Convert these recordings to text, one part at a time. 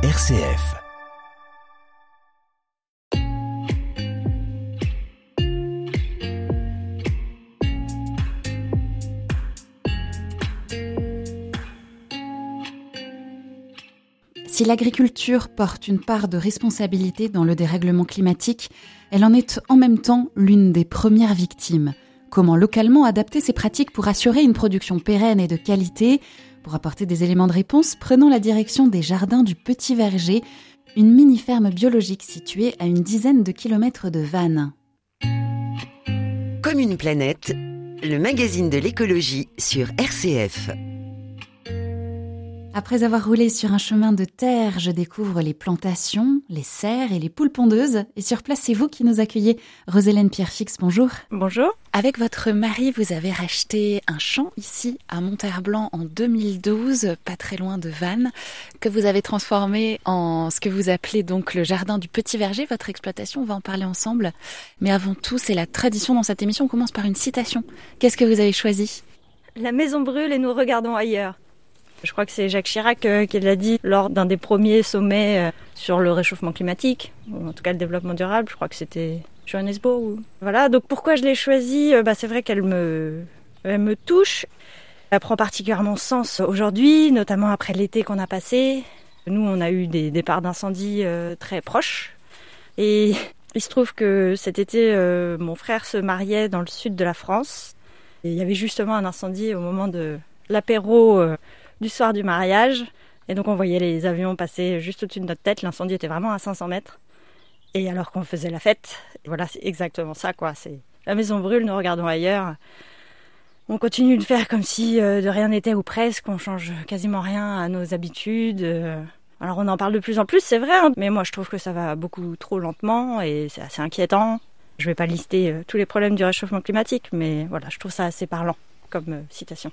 RCF. Si l'agriculture porte une part de responsabilité dans le dérèglement climatique, elle en est en même temps l'une des premières victimes. Comment localement adapter ses pratiques pour assurer une production pérenne et de qualité? Pour apporter des éléments de réponse, prenons la direction des jardins du Petit Verger, une mini-ferme biologique située à une dizaine de kilomètres de Vannes. Comme une planète, le magazine de l'écologie sur RCF. Après avoir roulé sur un chemin de terre, je découvre les plantations, les serres et les poules pondeuses. Et sur place, c'est vous qui nous accueillez. Rosélène Pierre-Fix, bonjour. Bonjour. Avec votre mari, vous avez racheté un champ ici à Monterblanc en 2012, pas très loin de Vannes, que vous avez transformé en ce que vous appelez donc le jardin du Petit Verger. Votre exploitation, on va en parler ensemble. Mais avant tout, c'est la tradition dans cette émission. On commence par une citation. Qu'est-ce que vous avez choisi? La maison brûle et nous regardons ailleurs. Je crois que c'est Jacques Chirac euh, qui l'a dit lors d'un des premiers sommets euh, sur le réchauffement climatique, ou en tout cas le développement durable. Je crois que c'était Johannesburg. Voilà, donc pourquoi je l'ai choisie bah, C'est vrai qu'elle me, elle me touche. Elle prend particulièrement sens aujourd'hui, notamment après l'été qu'on a passé. Nous, on a eu des départs d'incendie euh, très proches. Et il se trouve que cet été, euh, mon frère se mariait dans le sud de la France. Et il y avait justement un incendie au moment de l'apéro euh, du soir du mariage. Et donc on voyait les avions passer juste au-dessus de notre tête. L'incendie était vraiment à 500 mètres. Et alors qu'on faisait la fête, voilà, c'est exactement ça, quoi. La maison brûle, nous regardons ailleurs. On continue de faire comme si euh, de rien n'était ou presque. On change quasiment rien à nos habitudes. Euh. Alors on en parle de plus en plus, c'est vrai, hein, mais moi je trouve que ça va beaucoup trop lentement et c'est assez inquiétant. Je vais pas lister euh, tous les problèmes du réchauffement climatique, mais voilà, je trouve ça assez parlant comme citation.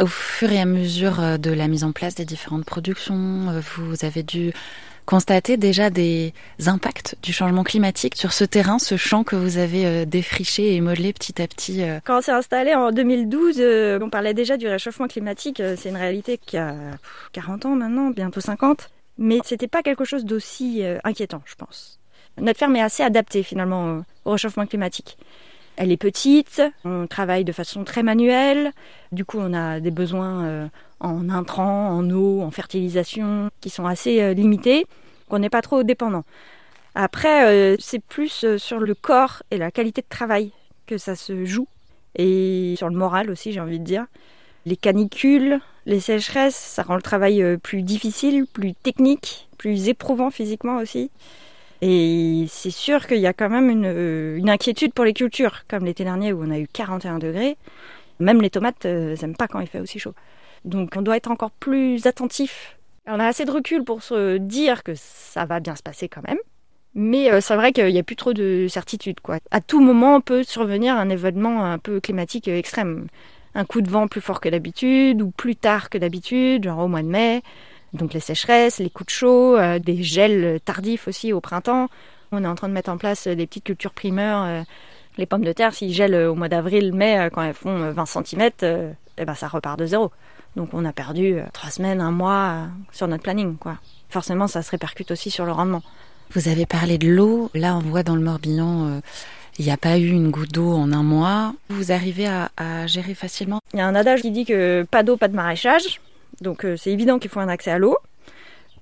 Au fur et à mesure euh, de la mise en place des différentes productions, euh, vous avez dû constater déjà des impacts du changement climatique sur ce terrain, ce champ que vous avez euh, défriché et modelé petit à petit. Quand on s'est installé en 2012, euh, on parlait déjà du réchauffement climatique. C'est une réalité qui a 40 ans maintenant, bientôt 50. Mais c'était pas quelque chose d'aussi inquiétant, je pense. Notre ferme est assez adaptée finalement au réchauffement climatique. Elle est petite, on travaille de façon très manuelle. Du coup, on a des besoins euh, en intrants, en eau, en fertilisation qui sont assez euh, limités. qu'on n'est pas trop dépendant. Après, euh, c'est plus sur le corps et la qualité de travail que ça se joue. Et sur le moral aussi, j'ai envie de dire. Les canicules, les sécheresses, ça rend le travail plus difficile, plus technique, plus éprouvant physiquement aussi. Et c'est sûr qu'il y a quand même une, euh, une inquiétude pour les cultures, comme l'été dernier où on a eu 41 degrés. Même les tomates, euh, elles n'aiment pas quand il fait aussi chaud. Donc on doit être encore plus attentif. On a assez de recul pour se dire que ça va bien se passer quand même. Mais euh, c'est vrai qu'il n'y a plus trop de certitude. Quoi. À tout moment peut survenir un événement un peu climatique extrême. Un coup de vent plus fort que d'habitude ou plus tard que d'habitude, genre au mois de mai. Donc les sécheresses, les coups de chaud, euh, des gels tardifs aussi au printemps. On est en train de mettre en place euh, des petites cultures primeurs. euh, les pommes de terre, s'ils gèlent euh, au mois d'avril, mai, euh, quand elles font euh, 20 cm, eh ben, ça repart de zéro. Donc on a perdu euh, trois semaines, un mois euh, sur notre planning. Quoi. Forcément, ça se répercute aussi sur le rendement. Vous avez parlé de l'eau. Là, on voit dans le Morbihan, euh, il n'y a pas eu une goutte d'eau en un mois. Vous arrivez à, à gérer facilement? Il y a un adage qui dit que pas d'eau, pas de maraîchage. Donc euh, c'est évident qu'il faut un accès à l'eau.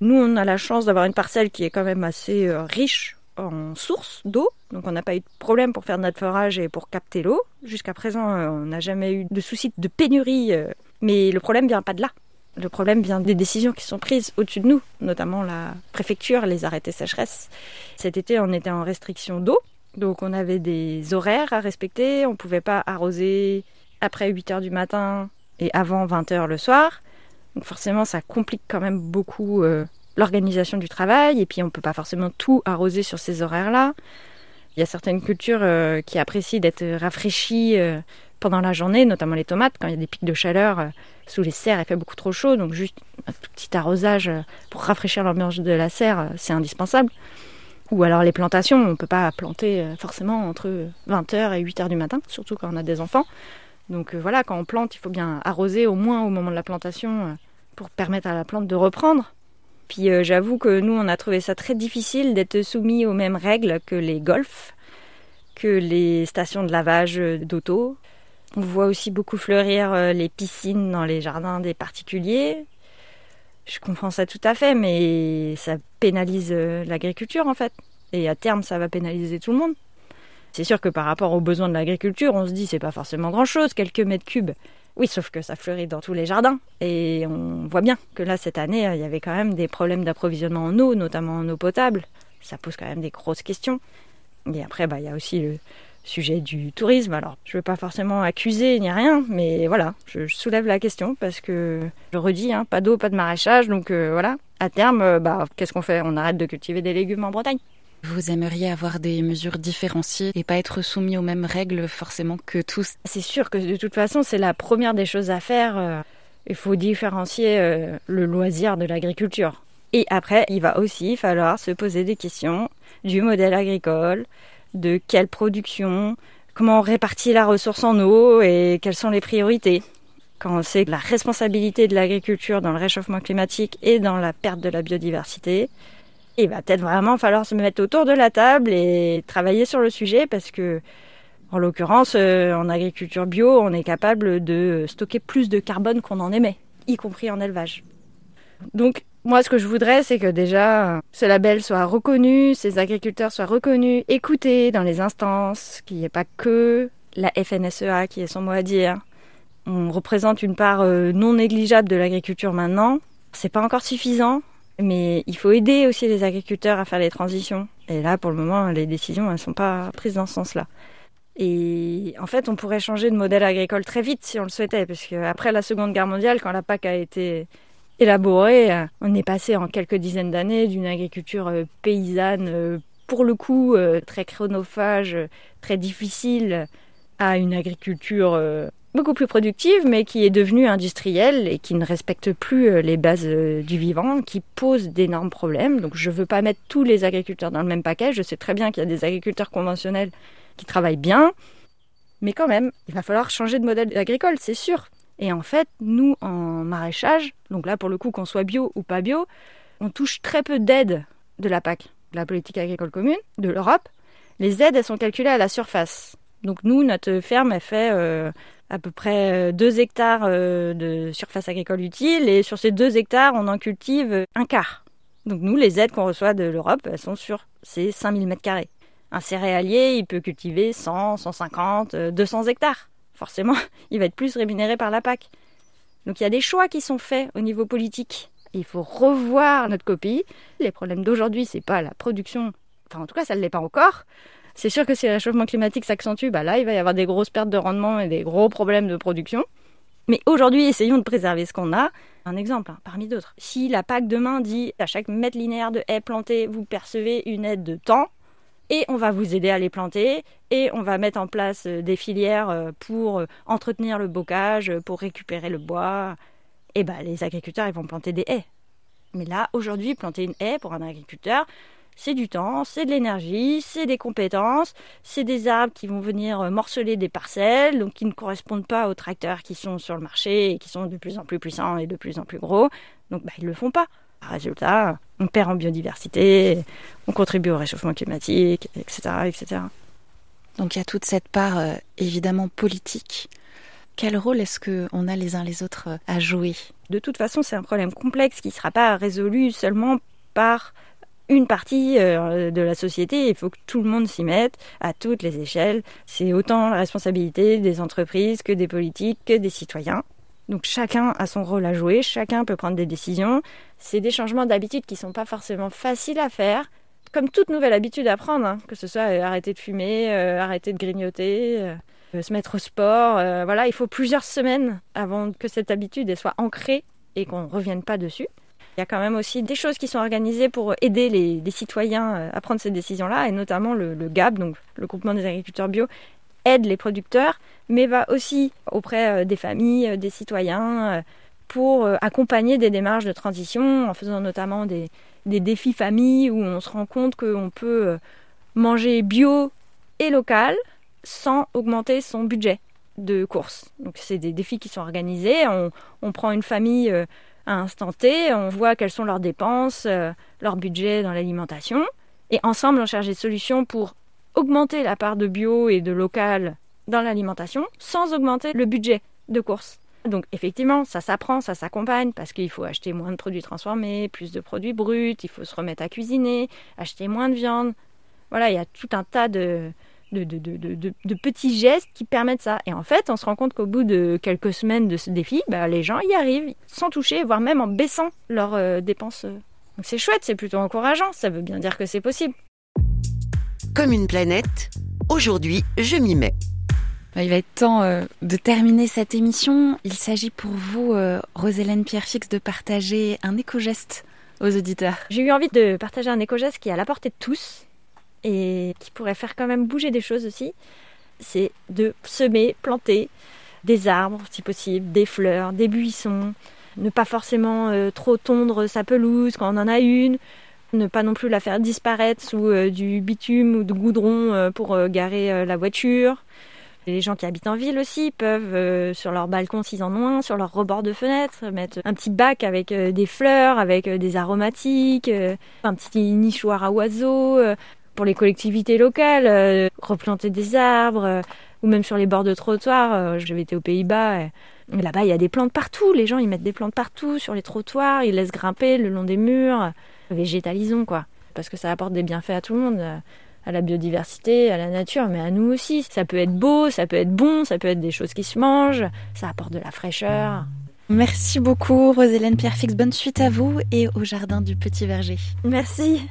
Nous, on a la chance d'avoir une parcelle qui est quand même assez euh, riche en sources d'eau. Donc on n'a pas eu de problème pour faire notre forage et pour capter l'eau. Jusqu'à présent, euh, on n'a jamais eu de souci de pénurie. mais le problème vient pas de là. Le problème vient des décisions qui sont prises au-dessus de nous, notamment la préfecture, les arrêtés sécheresse. Cet été, on était en restriction d'eau. Donc on avait des horaires à respecter. On ne pouvait pas arroser après 8 heures du matin et avant 20 heures le soir. Donc forcément, ça complique quand même beaucoup euh, l'organisation du travail. Et puis, on peut pas forcément tout arroser sur ces horaires-là. Il y a certaines cultures euh, qui apprécient d'être rafraîchies euh, pendant la journée, notamment les tomates. Quand il y a des pics de chaleur sous les serres, il fait beaucoup trop chaud. Donc, juste un petit arrosage pour rafraîchir l'ambiance de la serre, c'est indispensable. Ou alors les plantations, on peut pas planter forcément entre 20h et 8h du matin, surtout quand on a des enfants. Donc euh, voilà, quand on plante, il faut bien arroser au moins au moment de la plantation euh, pour permettre à la plante de reprendre. Puis euh, j'avoue que nous, on a trouvé ça très difficile d'être soumis aux mêmes règles que les golfs, que les stations de lavage d'auto. On voit aussi beaucoup fleurir les piscines dans les jardins des particuliers. Je comprends ça tout à fait, mais ça pénalise l'agriculture en fait. Et à terme, ça va pénaliser tout le monde. C'est sûr que par rapport aux besoins de l'agriculture, on se dit c'est pas forcément grand chose, quelques mètres cubes. Oui, sauf que ça fleurit dans tous les jardins. Et on voit bien que là, cette année, il y avait quand même des problèmes d'approvisionnement en eau, notamment en eau potable. Ça pose quand même des grosses questions. Et après, bah, il y a aussi le sujet du tourisme. Alors, je ne veux pas forcément accuser ni rien, mais voilà, je, soulève la question parce que, je redis, hein, pas d'eau, pas de maraîchage. Donc euh, voilà, à terme, euh, bah, qu'est-ce qu'on fait? On arrête de cultiver des légumes en Bretagne. Vous aimeriez avoir des mesures différenciées et pas être soumis aux mêmes règles forcément que tous? C'est sûr que de toute façon, c'est la première des choses à faire. Euh, il faut différencier euh, le loisir de l'agriculture. Et après, il va aussi falloir se poser des questions du modèle agricole, de quelle production, comment on répartit la ressource en eau et quelles sont les priorités. Quand on sait la responsabilité de l'agriculture dans le réchauffement climatique et dans la perte de la biodiversité, il va peut-être vraiment falloir se mettre autour de la table et travailler sur le sujet parce que, en l'occurrence, euh, en agriculture bio, on est capable de stocker plus de carbone qu'on en émet, y compris en élevage. Donc, moi, ce que je voudrais, c'est que déjà, ce label soit reconnu, ces agriculteurs soient reconnus, écoutés dans les instances, qu'il n'y ait pas que la FNSEA qui est son mot à dire. On représente une part euh, non négligeable de l'agriculture maintenant. C'est pas encore suffisant. Mais il faut aider aussi les agriculteurs à faire les transitions. Et là, pour le moment, les décisions, elles sont pas prises dans ce sens-là. Et en fait, on pourrait changer de modèle agricole très vite si on le souhaitait, parce qu'après la Seconde Guerre mondiale, quand la PAC a été élaborée, on est passé en quelques dizaines d'années d'une agriculture euh, paysanne, euh, pour le coup, euh, très chronophage, très difficile, à une agriculture beaucoup plus productive, mais qui est devenue industrielle et qui ne respecte plus euh, les bases euh, du vivant, qui pose d'énormes problèmes. Donc je ne veux pas mettre tous les agriculteurs dans le même paquet. Je sais très bien qu'il y a des agriculteurs conventionnels qui travaillent bien, mais quand même, il va falloir changer de modèle agricole, c'est sûr. Et en fait, nous, en maraîchage, donc là pour le coup qu'on soit bio ou pas bio, on touche très peu d'aides de la PAC, de la politique agricole commune, de l'Europe. Les aides, elles sont calculées à la surface. Donc nous, notre ferme, elle fait euh, à peu près 2 euh, hectares euh, de surface agricole utile et sur ces 2 hectares, on en cultive un quart. Donc nous, les aides qu'on reçoit de l'Europe, elles sont sur ces 5000 mètres carrés. Un céréalier, il peut cultiver 100, 150, 200 hectares. Forcément, il va être plus rémunéré par la PAC. Donc il y a des choix qui sont faits au niveau politique. Il faut revoir notre copie. Les problèmes d'aujourd'hui, c'est pas la production, enfin en tout cas, ça ne l'est pas encore. C'est sûr que si le réchauffement climatique s'accentue, bah là, il va y avoir des grosses pertes de rendement et des gros problèmes de production. Mais aujourd'hui, essayons de préserver ce qu'on a. Un exemple, hein, parmi d'autres. Si la PAC demain dit à chaque mètre linéaire de haies plantées, vous percevez une aide de temps, et on va vous aider à les planter, et on va mettre en place euh, des filières euh, pour euh, entretenir le bocage, pour récupérer le bois, et bah les agriculteurs ils vont planter des haies. Mais là, aujourd'hui, planter une haie pour un agriculteur, c'est du temps, c'est de l'énergie, c'est des compétences, c'est des arbres qui vont venir euh, morceler des parcelles, donc qui ne correspondent pas aux tracteurs qui sont sur le marché et qui sont de plus en plus puissants et de plus en plus gros. Donc bah, ils ne le font pas. Résultat, on perd en biodiversité, on contribue au réchauffement climatique, etc. etc. Donc il y a toute cette part euh, évidemment politique. Quel rôle est-ce qu'on a les uns les autres euh, à jouer? De toute façon, c'est un problème complexe qui ne sera pas résolu seulement par une partie euh, de la société. Il faut que tout le monde s'y mette à toutes les échelles. C'est autant la responsabilité des entreprises que des politiques, que des citoyens. Donc chacun a son rôle à jouer, chacun peut prendre des décisions. C'est des changements d'habitude qui sont pas forcément faciles à faire. Comme toute nouvelle habitude à prendre, hein, que ce soit euh, arrêter de fumer, euh, arrêter de grignoter, se mettre au sport. voilà, il faut plusieurs semaines avant que cette habitude soit ancrée et qu'on ne revienne pas dessus. Il y a quand même aussi des choses qui sont organisées pour aider les, citoyens euh, à prendre ces décisions-là, et notamment le, GAB, donc le groupement des agriculteurs bio, aide les producteurs, mais va aussi auprès euh, des familles, euh, des citoyens, pour accompagner des démarches de transition, en faisant notamment des, défis famille où on se rend compte qu'on peut manger bio et local sans augmenter son budget de course. Donc c'est des défis qui sont organisés. On prend une famille à instant T, on voit quelles sont leurs dépenses, euh, leur budget dans l'alimentation. Et ensemble, on cherche des solutions pour augmenter la part de bio et de local dans l'alimentation sans augmenter le budget de course. Donc effectivement, ça s'apprend, ça s'accompagne parce qu'il faut acheter moins de produits transformés, plus de produits bruts, il faut se remettre à cuisiner, acheter moins de viande. Voilà, il y a tout un tas de, de, de, petits gestes qui permettent ça. Et en fait, on se rend compte qu'au bout de quelques semaines de ce défi, bah, les gens y arrivent sans toucher, voire même en baissant leurs euh, dépenses. Donc c'est chouette, c'est plutôt encourageant, ça veut bien dire que c'est possible. Comme une planète, aujourd'hui je m'y mets. Bah, il va être temps euh, de terminer cette émission. Il s'agit pour vous, euh, Rosélène Pierre-Fix, de partager un éco-geste aux auditeurs. J'ai eu envie de partager un éco-geste qui est à la portée de tous et qui pourrait faire quand même bouger des choses aussi. C'est de semer, planter des arbres si possible, des fleurs, des buissons, ne pas forcément euh, trop tondre sa pelouse quand on en a une, ne pas non plus la faire disparaître sous du bitume ou du goudron pour garer la voiture. Les gens qui habitent en ville aussi peuvent, euh, sur leur balcon s'ils en ont un, sur leur rebord de fenêtre, mettre un petit bac avec euh, des fleurs, avec euh, des aromatiques, un petit nichoir à oiseaux. Pour les collectivités locales, replanter des arbres, ou même sur les bords de trottoirs. J'avais été aux Pays-Bas. Là-bas, il y a des plantes partout. Les gens, ils mettent des plantes partout, sur les trottoirs. Ils laissent grimper le long des murs. Végétalisons, quoi. Parce que ça apporte des bienfaits à tout le monde à la biodiversité, à la nature, mais à nous aussi. Ça peut être beau, ça peut être bon, ça peut être des choses qui se mangent, ça apporte de la fraîcheur. Merci beaucoup, Rosélène Pierre-Fix. Bonne suite à vous et au jardin du Petit Verger. Merci.